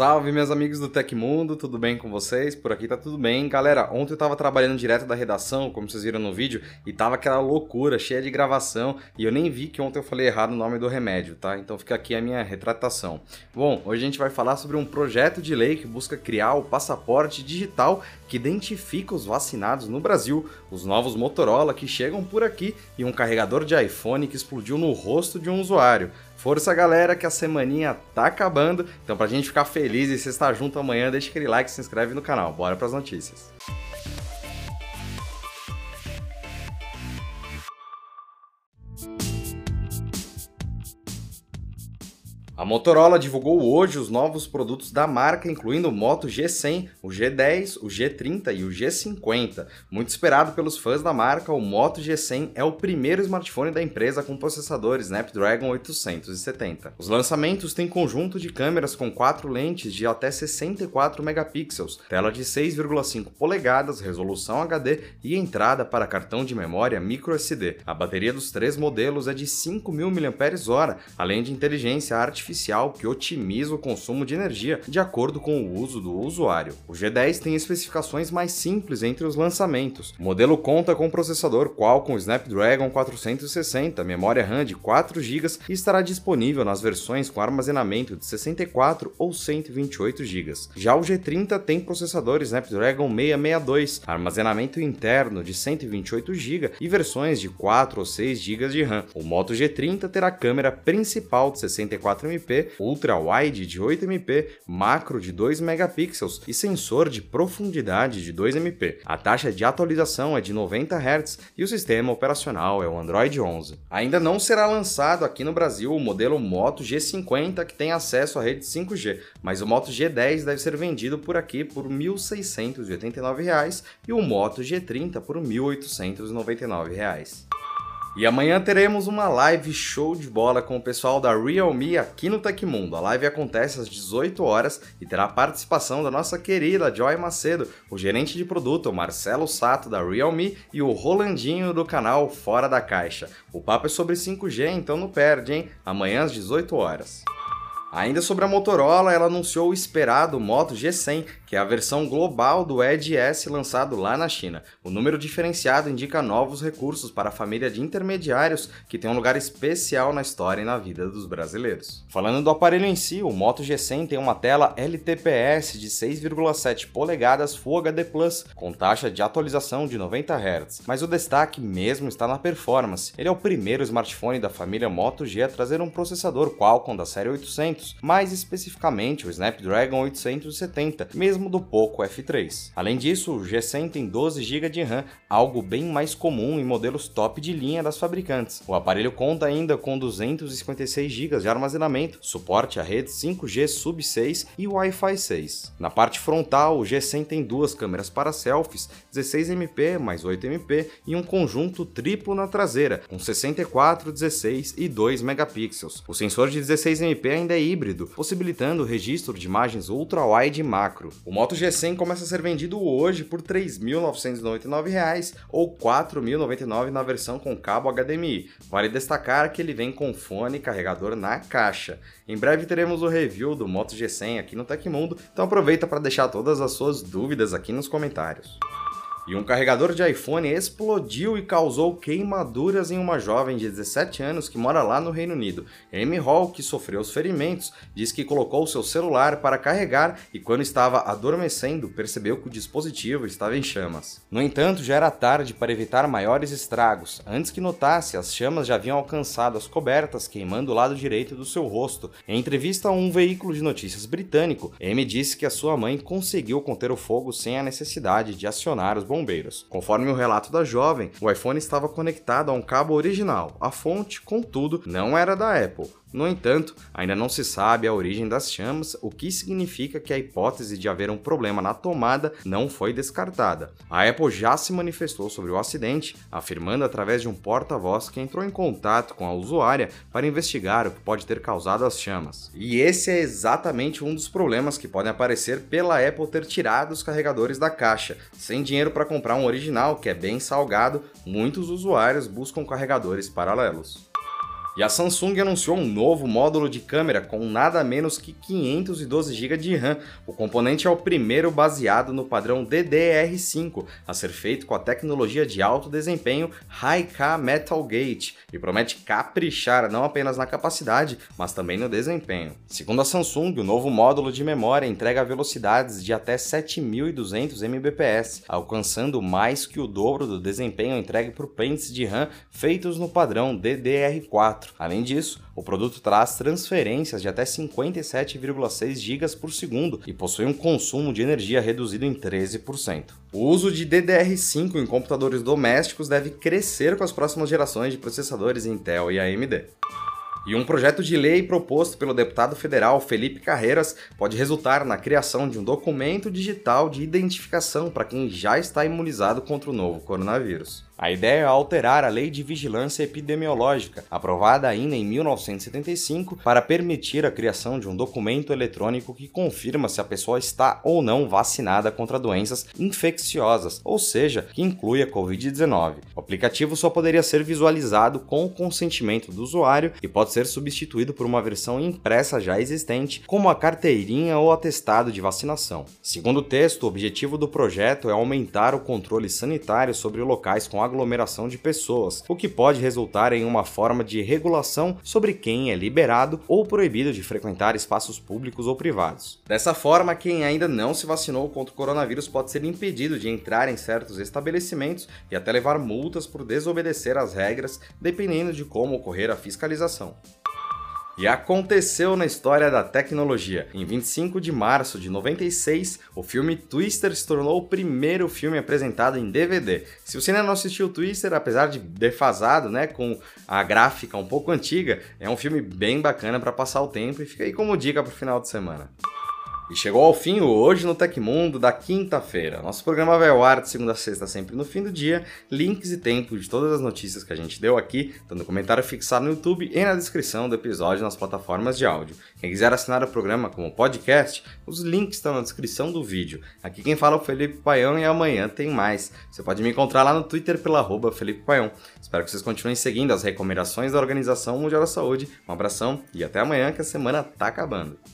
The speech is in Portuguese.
Salve, meus amigos do Tecmundo, tudo bem com vocês? Por aqui tá tudo bem. Galera, ontem eu tava trabalhando direto da redação, como vocês viram no vídeo, e tava aquela loucura, cheia de gravação, e eu nem vi que ontem eu falei errado o nome do remédio, tá? Então fica aqui a minha retratação. Bom, hoje a gente vai falar sobre um projeto de lei que busca criar o passaporte digital que identifica os vacinados no Brasil, os novos Motorola que chegam por aqui e um carregador de iPhone que explodiu no rosto de um usuário. Força galera que a semaninha tá acabando, então pra gente ficar feliz e você estar junto amanhã, deixa aquele like se inscreve no canal. Bora pras notícias. A Motorola divulgou hoje os novos produtos da marca, incluindo o Moto G100, o G10, o G30 e o G50. Muito esperado pelos fãs da marca, o Moto G100 é o primeiro smartphone da empresa com processador Snapdragon 870. Os lançamentos têm conjunto de câmeras com quatro lentes de até 64 megapixels, tela de 6,5 polegadas, resolução HD e entrada para cartão de memória microSD. A bateria dos três modelos é de 5.000 mAh, além de inteligência artificial artificial que otimiza o consumo de energia de acordo com o uso do usuário. O G10 tem especificações mais simples entre os lançamentos. O modelo conta com processador Qualcomm Snapdragon 460, memória RAM de 4 GB e estará disponível nas versões com armazenamento de 64 ou 128 GB. Já o G30 tem processador Snapdragon 662, armazenamento interno de 128 GB e versões de 4 ou 6 GB de RAM. O Moto G30 terá câmera principal de 64 MP MP, ultra wide de 8 MP, macro de 2 megapixels e sensor de profundidade de 2 MP. A taxa de atualização é de 90 Hz e o sistema operacional é o Android 11. Ainda não será lançado aqui no Brasil o modelo Moto G50 que tem acesso à rede 5G, mas o Moto G10 deve ser vendido por aqui por R$ 1.689 e o Moto G30 por R$ 1.899. E amanhã teremos uma live show de bola com o pessoal da Realme aqui no Tecmundo. A live acontece às 18 horas e terá participação da nossa querida Joy Macedo, o gerente de produto, Marcelo Sato da Realme e o Rolandinho do canal Fora da Caixa. O papo é sobre 5G, então não perde, hein? Amanhã às 18 horas. Ainda sobre a Motorola, ela anunciou o esperado Moto G100, que é a versão global do Edge S lançado lá na China. O número diferenciado indica novos recursos para a família de intermediários que tem um lugar especial na história e na vida dos brasileiros. Falando do aparelho em si, o Moto G100 tem uma tela LTPS de 6,7 polegadas Full HD Plus, com taxa de atualização de 90 Hz. Mas o destaque mesmo está na performance. Ele é o primeiro smartphone da família Moto G a trazer um processador Qualcomm da série 800 mais especificamente o Snapdragon 870, mesmo do Poco F3. Além disso, o G100 tem 12 GB de RAM, algo bem mais comum em modelos top de linha das fabricantes. O aparelho conta ainda com 256 GB de armazenamento, suporte à rede 5G Sub 6 e Wi-Fi 6. Na parte frontal, o G100 tem duas câmeras para selfies, 16MP mais 8MP e um conjunto triplo na traseira, com 64, 16 e 2 megapixels. O sensor de 16MP ainda é híbrido, possibilitando o registro de imagens ultra-wide e macro. O Moto G100 começa a ser vendido hoje por R$ 3.999 ou R$ 4.099 na versão com cabo HDMI. Vale destacar que ele vem com fone e carregador na caixa. Em breve teremos o review do Moto G100 aqui no Tecmundo, então aproveita para deixar todas as suas dúvidas aqui nos comentários. E um carregador de iPhone explodiu e causou queimaduras em uma jovem de 17 anos que mora lá no Reino Unido. Amy Hall, que sofreu os ferimentos, diz que colocou seu celular para carregar e quando estava adormecendo percebeu que o dispositivo estava em chamas. No entanto, já era tarde para evitar maiores estragos. Antes que notasse, as chamas já haviam alcançado as cobertas, queimando o lado direito do seu rosto. Em entrevista a um veículo de notícias britânico, Amy disse que a sua mãe conseguiu conter o fogo sem a necessidade de acionar os bombeiros. Conforme o relato da jovem, o iPhone estava conectado a um cabo original. A fonte, contudo, não era da Apple. No entanto, ainda não se sabe a origem das chamas, o que significa que a hipótese de haver um problema na tomada não foi descartada. A Apple já se manifestou sobre o acidente, afirmando através de um porta-voz que entrou em contato com a usuária para investigar o que pode ter causado as chamas. E esse é exatamente um dos problemas que podem aparecer pela Apple ter tirado os carregadores da caixa. Sem dinheiro para comprar um original, que é bem salgado, muitos usuários buscam carregadores paralelos. E a Samsung anunciou um novo módulo de câmera com nada menos que 512 GB de RAM. O componente é o primeiro baseado no padrão DDR5, a ser feito com a tecnologia de alto desempenho High-K Metal Gate e promete caprichar não apenas na capacidade, mas também no desempenho. Segundo a Samsung, o novo módulo de memória entrega velocidades de até 7200 Mbps, alcançando mais que o dobro do desempenho entregue por pentes de RAM feitos no padrão DDR4. Além disso, o produto traz transferências de até 57,6 GB por segundo e possui um consumo de energia reduzido em 13%. O uso de DDR5 em computadores domésticos deve crescer com as próximas gerações de processadores Intel e AMD. E um projeto de lei proposto pelo deputado federal Felipe Carreiras pode resultar na criação de um documento digital de identificação para quem já está imunizado contra o novo coronavírus. A ideia é alterar a Lei de Vigilância Epidemiológica, aprovada ainda em 1975, para permitir a criação de um documento eletrônico que confirma se a pessoa está ou não vacinada contra doenças infecciosas, ou seja, que inclui a Covid-19. O aplicativo só poderia ser visualizado com o consentimento do usuário e pode ser substituído por uma versão impressa já existente, como a carteirinha ou atestado de vacinação. Segundo o texto, o objetivo do projeto é aumentar o controle sanitário sobre locais com aglomeração de pessoas, o que pode resultar em uma forma de regulação sobre quem é liberado ou proibido de frequentar espaços públicos ou privados. Dessa forma, quem ainda não se vacinou contra o coronavírus pode ser impedido de entrar em certos estabelecimentos e até levar multas por desobedecer às regras, dependendo de como ocorrer a fiscalização. E aconteceu na história da tecnologia. Em 25 de março de 96, o filme Twister se tornou o primeiro filme apresentado em DVD. Se você ainda não assistiu Twister, apesar de defasado, né, com a gráfica um pouco antiga, é um filme bem bacana para passar o tempo e fica aí como dica para o final de semana. E chegou ao fim o Hoje no Tecmundo da quinta-feira. Nosso programa vai ao ar de segunda a sexta, sempre no fim do dia. Links e tempo de todas as notícias que a gente deu aqui, tanto no comentário fixado no YouTube e na descrição do episódio nas plataformas de áudio. Quem quiser assinar o programa como podcast, os links estão na descrição do vídeo. Aqui quem fala é o Felipe Paião e amanhã tem mais. Você pode me encontrar lá no Twitter pela Felipe Paião. Espero que vocês continuem seguindo as recomendações da Organização Mundial da Saúde. Um abração e até amanhã que a semana tá acabando.